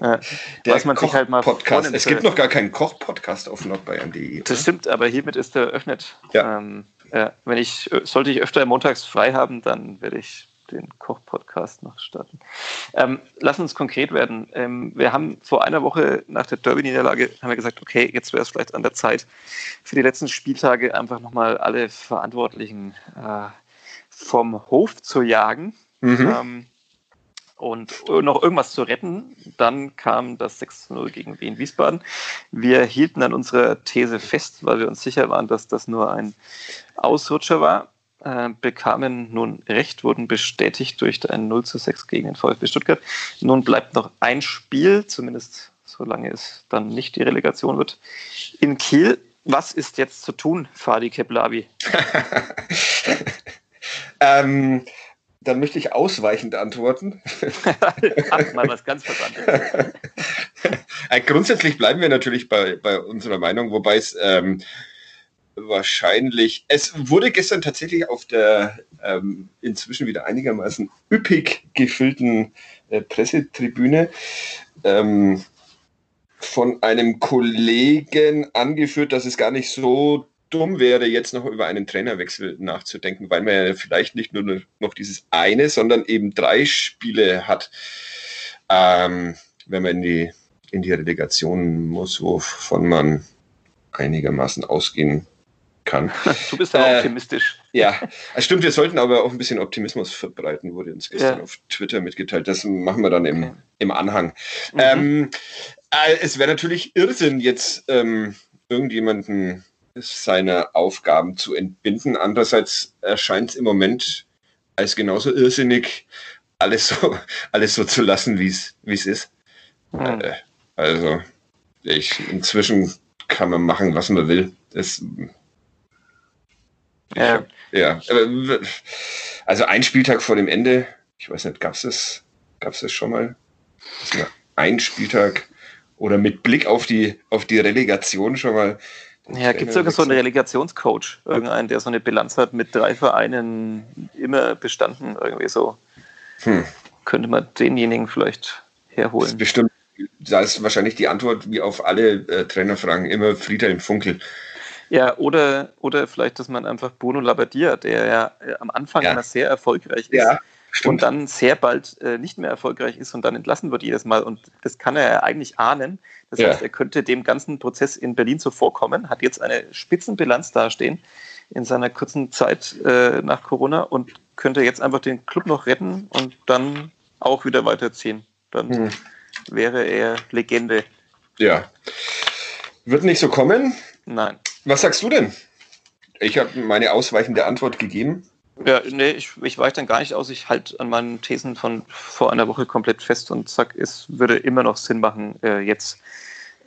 Äh, äh, was man sich halt mal vornimmt, Es gibt äh, noch gar keinen Koch-Podcast auf nordbayern.de. Das stimmt, aber hiermit ist er eröffnet. Ja. Ähm, ja, wenn ich, sollte ich öfter montags frei haben, dann werde ich den Koch-Podcast noch starten. Ähm, lass uns konkret werden. Ähm, wir haben vor einer Woche nach der Derby-Niederlage haben wir gesagt, okay, jetzt wäre es vielleicht an der Zeit, für die letzten Spieltage einfach nochmal alle Verantwortlichen äh, vom Hof zu jagen Mhm. ähm, und noch irgendwas zu retten. Dann kam das 6-0 gegen Wien Wiesbaden. Wir hielten an unserer These fest, weil wir uns sicher waren, dass das nur ein Ausrutscher war. äh, bekamen nun recht, wurden bestätigt durch ein 0 zu 6 gegen den VfB Stuttgart. Nun bleibt noch ein Spiel, zumindest solange es dann nicht die Relegation wird, in Kiel. Was ist jetzt zu tun, Fadi Keblavi? ähm, dann möchte ich ausweichend antworten. Ach, mal was ganz Versandes. Äh, grundsätzlich bleiben wir natürlich bei, bei unserer Meinung, wobei es ähm, wahrscheinlich, es wurde gestern tatsächlich auf der ähm, inzwischen wieder einigermaßen üppig gefüllten äh, Pressetribüne ähm, von einem Kollegen angeführt, dass es gar nicht so dumm wäre, jetzt noch über einen Trainerwechsel nachzudenken, weil man ja vielleicht nicht nur noch dieses eine, sondern eben drei Spiele hat, ähm, wenn man in die, in die Relegation muss, wovon man einigermaßen ausgehen kann. Du bist ja äh, optimistisch. Ja, es stimmt, wir sollten aber auch ein bisschen Optimismus verbreiten, wurde uns gestern ja. auf Twitter mitgeteilt. Das machen wir dann im, okay. im Anhang. Mhm. Ähm, äh, es wäre natürlich Irrsinn, jetzt ähm, irgendjemanden seine Aufgaben zu entbinden. Andererseits erscheint es im Moment als genauso irrsinnig, alles so, alles so zu lassen, wie es ist. Mhm. Äh, also, ich, inzwischen kann man machen, was man will. Das, ja. ja. Also ein Spieltag vor dem Ende, ich weiß nicht, gab es das, gab's das schon mal? ein Spieltag oder mit Blick auf die, auf die Relegation schon mal ja, gibt es irgend so einen Relegationscoach, irgendeinen, der so eine Bilanz hat mit drei Vereinen immer bestanden, irgendwie so. Hm. Könnte man denjenigen vielleicht herholen. Das ist bestimmt, da ist wahrscheinlich die Antwort wie auf alle äh, Trainerfragen immer Friedhelm Funkel. Ja, oder, oder vielleicht, dass man einfach Bruno Labbadia, der ja äh, am Anfang ja. immer sehr erfolgreich ist, ja Stimmt. und dann sehr bald äh, nicht mehr erfolgreich ist und dann entlassen wird jedes Mal. Und das kann er ja eigentlich ahnen. Das ja. heißt, er könnte dem ganzen Prozess in Berlin zuvorkommen, hat jetzt eine Spitzenbilanz dastehen in seiner kurzen Zeit äh, nach Corona und könnte jetzt einfach den Club noch retten und dann auch wieder weiterziehen. Dann hm. wäre er Legende. Ja. Wird nicht so kommen? Nein. Was sagst du denn? Ich habe meine ausweichende Antwort gegeben. Ja, nee, ich, ich weiche dann gar nicht aus. Ich halte an meinen Thesen von vor einer Woche komplett fest und sag, es würde immer noch Sinn machen, äh, jetzt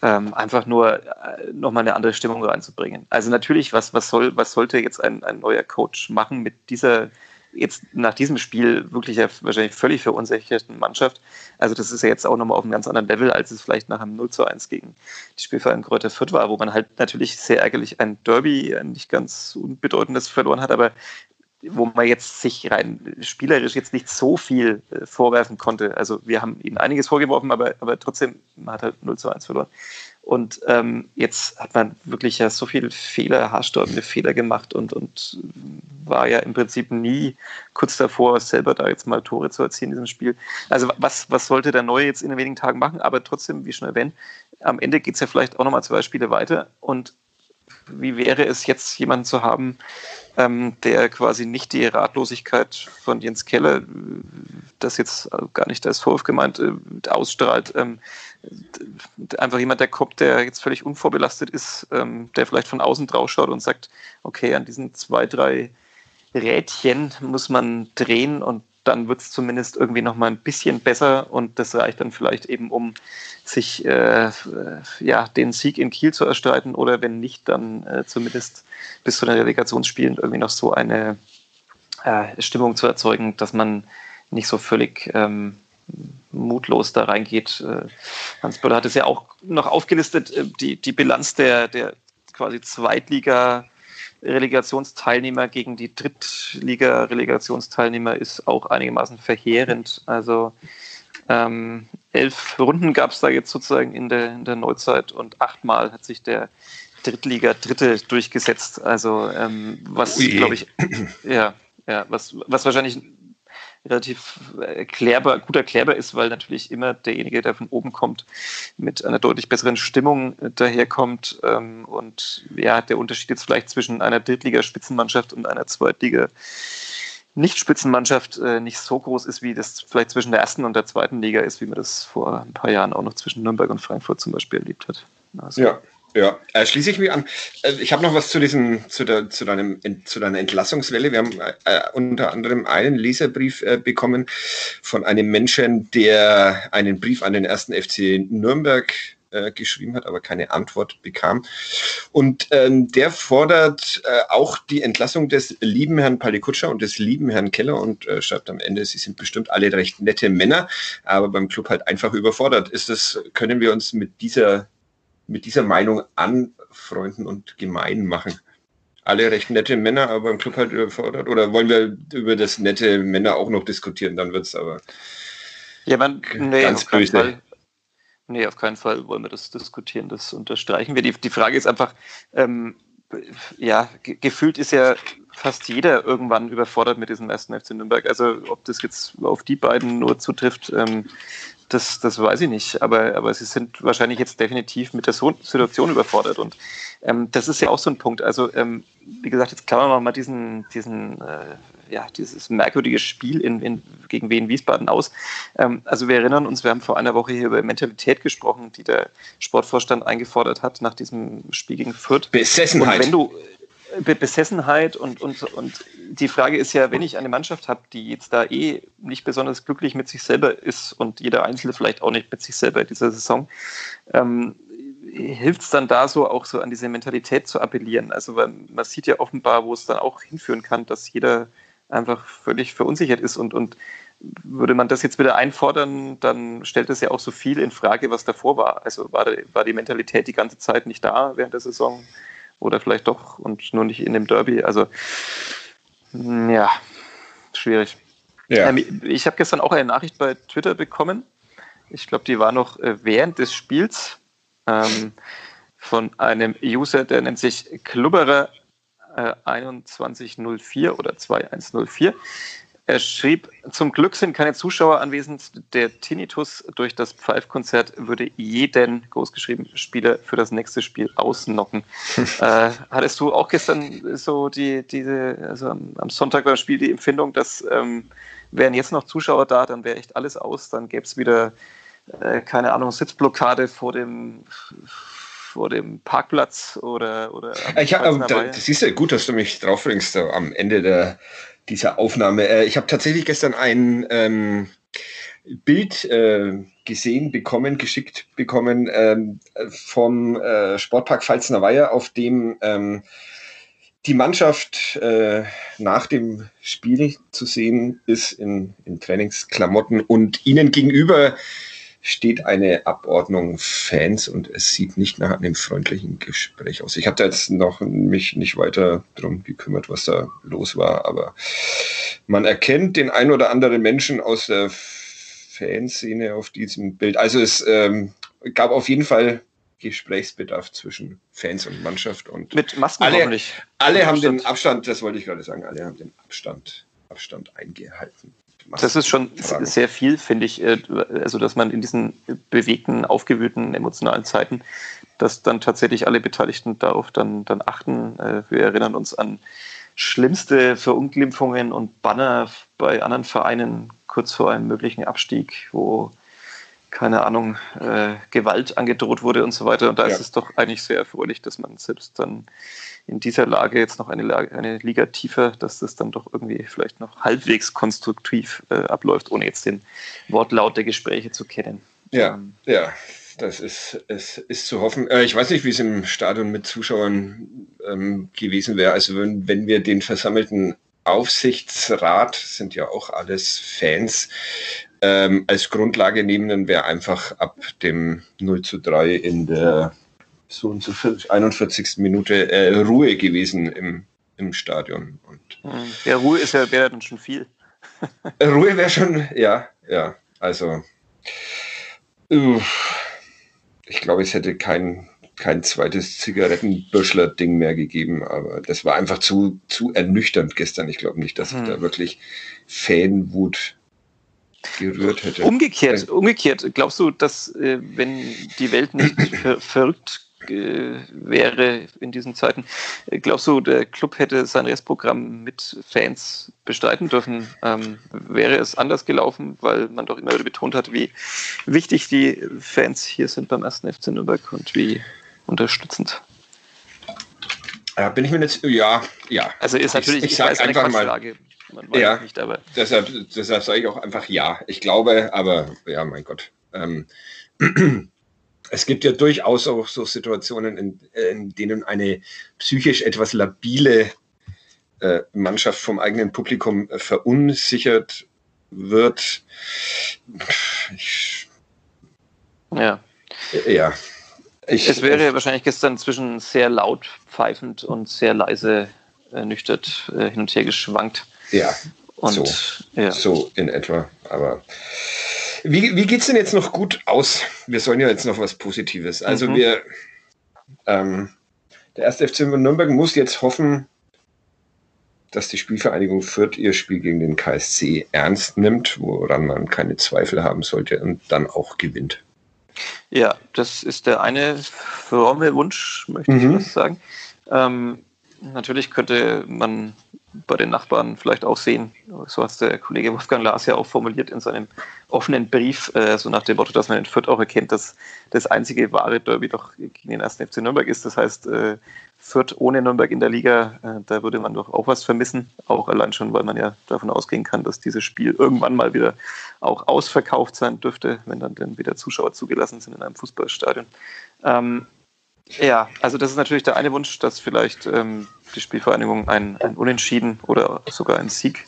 ähm, einfach nur äh, nochmal eine andere Stimmung reinzubringen. Also natürlich, was, was, soll, was sollte jetzt ein, ein neuer Coach machen mit dieser jetzt nach diesem Spiel wirklich ja wahrscheinlich völlig verunsicherten Mannschaft. Also das ist ja jetzt auch nochmal auf einem ganz anderen Level, als es vielleicht nach einem 0 zu 1 gegen die Spielverein Kräuter Fürth war, wo man halt natürlich sehr ärgerlich ein Derby, ein nicht ganz unbedeutendes verloren hat, aber wo man jetzt sich rein spielerisch jetzt nicht so viel äh, vorwerfen konnte. Also wir haben ihnen einiges vorgeworfen, aber, aber trotzdem, man hat halt 0 zu 1 verloren. Und ähm, jetzt hat man wirklich ja so viele Fehler, haarsträubende Fehler gemacht und, und war ja im Prinzip nie kurz davor, selber da jetzt mal Tore zu erzielen in diesem Spiel. Also was, was sollte der Neue jetzt in den wenigen Tagen machen? Aber trotzdem, wie schon erwähnt, am Ende geht es ja vielleicht auch nochmal zwei Spiele weiter. Und wie wäre es jetzt, jemanden zu haben, ähm, der quasi nicht die Ratlosigkeit von Jens Keller, das jetzt gar nicht als Vorwurf gemeint, äh, ausstrahlt. Ähm, einfach jemand, der kommt, der jetzt völlig unvorbelastet ist, ähm, der vielleicht von außen drauf schaut und sagt, okay, an diesen zwei, drei Rädchen muss man drehen und dann wird es zumindest irgendwie noch mal ein bisschen besser und das reicht dann vielleicht eben, um sich äh, ja, den Sieg in Kiel zu erstreiten oder wenn nicht, dann äh, zumindest bis zu den Relegationsspielen irgendwie noch so eine äh, Stimmung zu erzeugen, dass man nicht so völlig ähm, mutlos da reingeht. Äh, Hans Böller hat es ja auch noch aufgelistet, äh, die, die Bilanz der, der quasi Zweitliga- Relegationsteilnehmer gegen die Drittliga-Relegationsteilnehmer ist auch einigermaßen verheerend. Also ähm, elf Runden gab es da jetzt sozusagen in der, in der Neuzeit und achtmal hat sich der Drittliga-Dritte durchgesetzt. Also ähm, was, glaube ich, ja, ja, was, was wahrscheinlich relativ erklärbar, gut erklärbar ist, weil natürlich immer derjenige, der von oben kommt, mit einer deutlich besseren Stimmung daherkommt. Ähm, und ja, der Unterschied jetzt vielleicht zwischen einer Drittliga-Spitzenmannschaft und einer Zweitliga- nicht-Spitzenmannschaft äh, nicht so groß ist, wie das vielleicht zwischen der ersten und der zweiten Liga ist, wie man das vor ein paar Jahren auch noch zwischen Nürnberg und Frankfurt zum Beispiel erlebt hat. Also, ja, Ja, äh, schließe ich mich an. Äh, ich habe noch was zu diesem, zu, der, zu, deinem, zu deiner Entlassungswelle. Wir haben äh, unter anderem einen Leserbrief äh, bekommen von einem Menschen, der einen Brief an den ersten FC Nürnberg äh, geschrieben hat, aber keine Antwort bekam. Und ähm, der fordert äh, auch die Entlassung des lieben Herrn Palikutscher und des lieben Herrn Keller und schreibt am Ende, sie sind bestimmt alle recht nette Männer, aber beim Club halt einfach überfordert. Ist das, können wir uns mit dieser mit dieser Meinung anfreunden und gemein machen. Alle recht nette Männer, aber im Club halt überfordert. Oder wollen wir über das nette Männer auch noch diskutieren? Dann wird es aber ja, man, nee, ganz böse. Nee, auf keinen Fall wollen wir das diskutieren. Das unterstreichen wir. Die, die Frage ist einfach, ähm, ja, gefühlt ist ja fast jeder irgendwann überfordert mit diesem ersten FC Nürnberg. Also ob das jetzt auf die beiden nur zutrifft, ähm, das, das weiß ich nicht, aber, aber sie sind wahrscheinlich jetzt definitiv mit der Situation überfordert. Und ähm, das ist ja auch so ein Punkt. Also, ähm, wie gesagt, jetzt klammern wir mal diesen, diesen äh, ja, dieses merkwürdige Spiel in, in, gegen Wien Wiesbaden aus. Ähm, also wir erinnern uns, wir haben vor einer Woche hier über Mentalität gesprochen, die der Sportvorstand eingefordert hat nach diesem Spiel gegen Fürth. Besessenheit. Und wenn du, Besessenheit und, und, und die Frage ist ja, wenn ich eine Mannschaft habe, die jetzt da eh nicht besonders glücklich mit sich selber ist und jeder Einzelne vielleicht auch nicht mit sich selber in dieser Saison, ähm, hilft es dann da so auch so an diese Mentalität zu appellieren? Also man sieht ja offenbar, wo es dann auch hinführen kann, dass jeder einfach völlig verunsichert ist und, und würde man das jetzt wieder einfordern, dann stellt es ja auch so viel in Frage, was davor war. Also war, war die Mentalität die ganze Zeit nicht da während der Saison? Oder vielleicht doch und nur nicht in dem Derby. Also hm, ja, schwierig. Ja. Ähm, ich habe gestern auch eine Nachricht bei Twitter bekommen. Ich glaube, die war noch äh, während des Spiels ähm, von einem User, der nennt sich Klubberer äh, 2104 oder 2104. Er schrieb, zum Glück sind keine Zuschauer anwesend. Der Tinnitus durch das Pfeifkonzert würde jeden, großgeschrieben, Spieler für das nächste Spiel ausnocken. äh, hattest du auch gestern so die, diese, also am, Sonntag beim Spiel die Empfindung, dass ähm, wären jetzt noch Zuschauer da, dann wäre echt alles aus, dann gäbe es wieder, äh, keine Ahnung, Sitzblockade vor dem vor dem Parkplatz oder oder ich hab, da, das ist ja gut, dass du mich drauf bringst am Ende der dieser Aufnahme. Äh, ich habe tatsächlich gestern ein ähm, Bild äh, gesehen, bekommen, geschickt bekommen ähm, vom äh, Sportpark Pfalzner Weiher, auf dem ähm, die Mannschaft äh, nach dem Spiel zu sehen ist in, in Trainingsklamotten und ihnen gegenüber steht eine Abordnung Fans und es sieht nicht nach einem freundlichen Gespräch aus. Ich habe da jetzt noch mich nicht weiter drum gekümmert, was da los war, aber man erkennt den ein oder anderen Menschen aus der Fanszene auf diesem Bild. Also es ähm, gab auf jeden Fall Gesprächsbedarf zwischen Fans und Mannschaft und mit Masken alle. Alle haben Abstand. den Abstand, das wollte ich gerade sagen, alle haben den Abstand, Abstand eingehalten. Das ist schon Fragen. sehr viel, finde ich. Äh, also, dass man in diesen bewegten, aufgewühlten, emotionalen Zeiten, dass dann tatsächlich alle Beteiligten darauf dann, dann achten. Äh, wir erinnern uns an schlimmste Verunglimpfungen und Banner bei anderen Vereinen kurz vor einem möglichen Abstieg, wo keine Ahnung, äh, Gewalt angedroht wurde und so weiter. Und da ja. ist es doch eigentlich sehr erfreulich, dass man selbst dann in dieser Lage jetzt noch eine, Lage, eine Liga tiefer, dass das dann doch irgendwie vielleicht noch halbwegs konstruktiv äh, abläuft, ohne jetzt den Wortlaut der Gespräche zu kennen. Ja, ähm, ja, das ist, es ist zu hoffen. Äh, ich weiß nicht, wie es im Stadion mit Zuschauern ähm, gewesen wäre. Also wenn, wenn wir den versammelten Aufsichtsrat, sind ja auch alles Fans, ähm, als Grundlage nehmen, dann wäre einfach ab dem 0 zu 3 in der so und so 41. Minute äh, Ruhe gewesen im, im Stadion. Und hm. ja, Ruhe ist ja, wäre dann schon viel. Ruhe wäre schon, ja, ja. Also ich glaube, es hätte kein, kein zweites Zigarettenbüschler-Ding mehr gegeben, aber das war einfach zu, zu ernüchternd gestern. Ich glaube nicht, dass hm. ich da wirklich Fanwut gerührt hätte. Umgekehrt, umgekehrt, glaubst du, dass äh, wenn die Welt nicht ver verrückt äh, wäre in diesen Zeiten. Äh, glaubst du, der Club hätte sein Restprogramm mit Fans bestreiten dürfen? Ähm, wäre es anders gelaufen, weil man doch immer wieder betont hat, wie wichtig die Fans hier sind beim ersten FC Nürnberg und wie unterstützend. Ja, bin ich mir jetzt, ja, ja. Also ist natürlich, ich, ich sage einfach mal, Frage. Ja, nicht, aber. Deshalb, deshalb sage ich auch einfach ja. Ich glaube, aber ja, mein Gott. Ähm, es gibt ja durchaus auch so Situationen, in, in denen eine psychisch etwas labile äh, Mannschaft vom eigenen Publikum äh, verunsichert wird. Ich, ja. Äh, ja. Ich, es wäre äh, wahrscheinlich gestern zwischen sehr laut pfeifend und sehr leise ernüchtert äh, hin und her geschwankt. Ja. Und, so, ja. so in etwa. Aber wie, wie geht es denn jetzt noch gut aus? Wir sollen ja jetzt noch was Positives. Also mhm. wir, ähm, der erste FC Nürnberg muss jetzt hoffen, dass die Spielvereinigung Fürth ihr Spiel gegen den KSC ernst nimmt, woran man keine Zweifel haben sollte und dann auch gewinnt. Ja, das ist der eine fromme Wunsch, möchte mhm. ich sagen. Ähm, natürlich könnte man bei den Nachbarn vielleicht auch sehen. So hat der Kollege Wolfgang Lars ja auch formuliert in seinem offenen Brief, äh, so nach dem Motto, dass man in Fürth auch erkennt, dass das einzige wahre Derby doch gegen den ersten FC Nürnberg ist. Das heißt, äh, Fürth ohne Nürnberg in der Liga, äh, da würde man doch auch was vermissen. Auch allein schon, weil man ja davon ausgehen kann, dass dieses Spiel irgendwann mal wieder auch ausverkauft sein dürfte, wenn dann, dann wieder Zuschauer zugelassen sind in einem Fußballstadion. Ähm, ja, also das ist natürlich der eine Wunsch, dass vielleicht ähm, die Spielvereinigung ein, ein Unentschieden oder sogar ein Sieg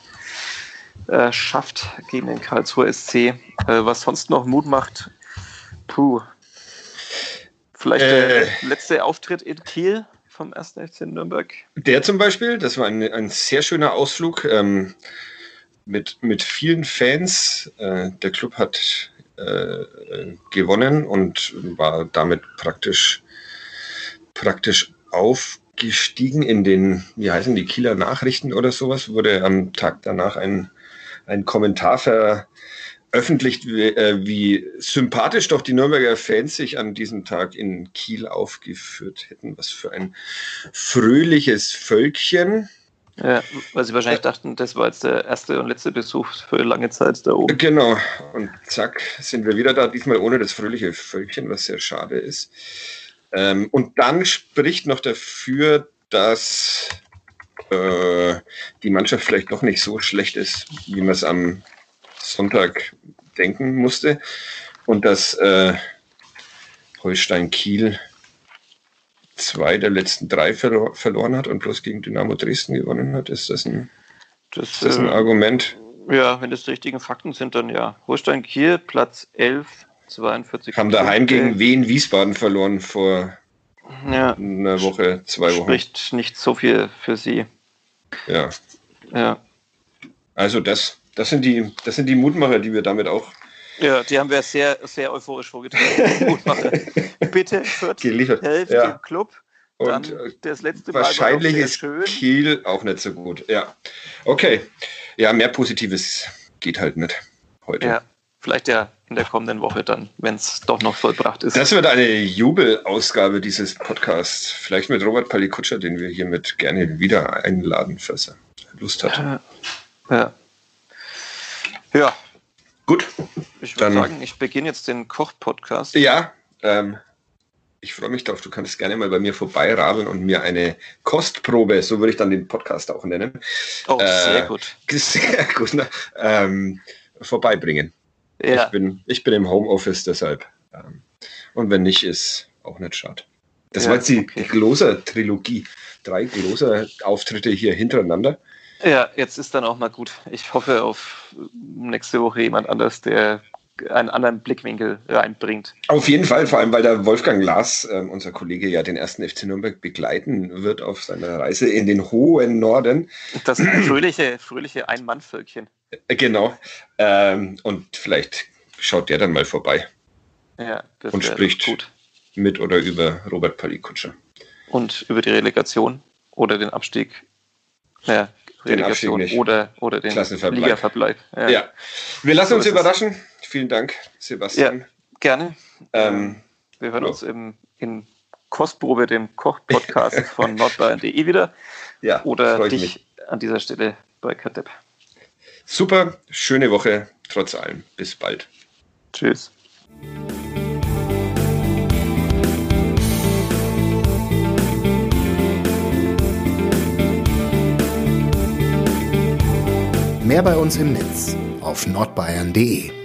äh, schafft gegen den Karlsruher SC. Äh, was sonst noch Mut macht, puh. Vielleicht der äh, letzte Auftritt in Kiel vom 1. FC Nürnberg. Der zum Beispiel, das war ein, ein sehr schöner Ausflug ähm, mit, mit vielen Fans. Äh, der Club hat äh, gewonnen und war damit praktisch praktisch aufgestiegen in den, wie heißen die, Kieler Nachrichten oder sowas, wurde am Tag danach ein, ein Kommentar veröffentlicht, wie, äh, wie sympathisch doch die Nürnberger Fans sich an diesem Tag in Kiel aufgeführt hätten. Was für ein fröhliches Völkchen. Ja, weil sie wahrscheinlich dachten, das war jetzt der erste und letzte Besuch für lange Zeit da oben. Genau. Und zack, sind wir wieder da, diesmal ohne das fröhliche Völkchen, was sehr schade ist. Ähm, und dann spricht noch dafür, dass äh, die Mannschaft vielleicht doch nicht so schlecht ist, wie man es am Sonntag denken musste. Und dass äh, Holstein Kiel zwei der letzten drei verlo verloren hat und bloß gegen Dynamo Dresden gewonnen hat. Ist das ein, das, ist das ein äh, Argument? Ja, wenn das die richtigen Fakten sind, dann ja. Holstein Kiel, Platz 11, 42. Haben daheim gegen Wien Wiesbaden verloren vor ja. einer Woche, zwei Wochen. Spricht nicht so viel für sie. Ja. Ja. Also das, das sind die, das sind die Mutmacher, die wir damit auch. Ja, die haben wir sehr, sehr euphorisch vorgetragen. Mutmacher. Bitte, Fürth, helft ja. dem Club. Und Dann das letzte wahrscheinlich ist schön. Kiel auch nicht so gut. Ja. Okay. Ja, mehr Positives geht halt nicht heute. Ja, vielleicht ja in der kommenden Woche dann, wenn es doch noch vollbracht ist. Das wird eine Jubelausgabe dieses Podcasts. Vielleicht mit Robert Palikutscher, den wir hiermit gerne wieder einladen, falls er Lust hat. Ja. Ja. ja. Gut. Ich würde sagen, ich beginne jetzt den Koch-Podcast. Ja, ähm, ich freue mich darauf. Du kannst gerne mal bei mir vorbeiradeln und mir eine Kostprobe, so würde ich dann den Podcast auch nennen. Oh, sehr äh, gut. Sehr gut. Ne? Ähm, vorbeibringen. Ja. Ich, bin, ich bin im Homeoffice deshalb. Ähm, und wenn nicht, ist auch nicht schade. Das ja, war jetzt die, okay. die Gloser-Trilogie. Drei Gloser-Auftritte hier hintereinander. Ja, jetzt ist dann auch mal gut. Ich hoffe auf nächste Woche jemand anders, der einen anderen Blickwinkel reinbringt. Auf jeden Fall, vor allem weil der Wolfgang Lars, äh, unser Kollege, ja den ersten FC Nürnberg begleiten wird auf seiner Reise in den hohen Norden. Das fröhliche, fröhliche Ein-Mann-Völkchen. Äh, genau. Ähm, und vielleicht schaut der dann mal vorbei. Ja, das und spricht gut. mit oder über Robert Palikutscher. Und über die Relegation oder den Abstieg. Ja, Relegation den oder, oder den Ligaverbleib. Ja. ja. Wir lassen so uns überraschen. Es. Vielen Dank, Sebastian. Ja, gerne. Ähm, wir hören so. uns im, in Kostprobe, dem Koch-Podcast von nordbayern.de wieder. Ja, oder dich mich. an dieser Stelle bei Kadepp. Super, schöne Woche trotz allem. Bis bald. Tschüss. Mehr bei uns im Netz auf nordbayern.de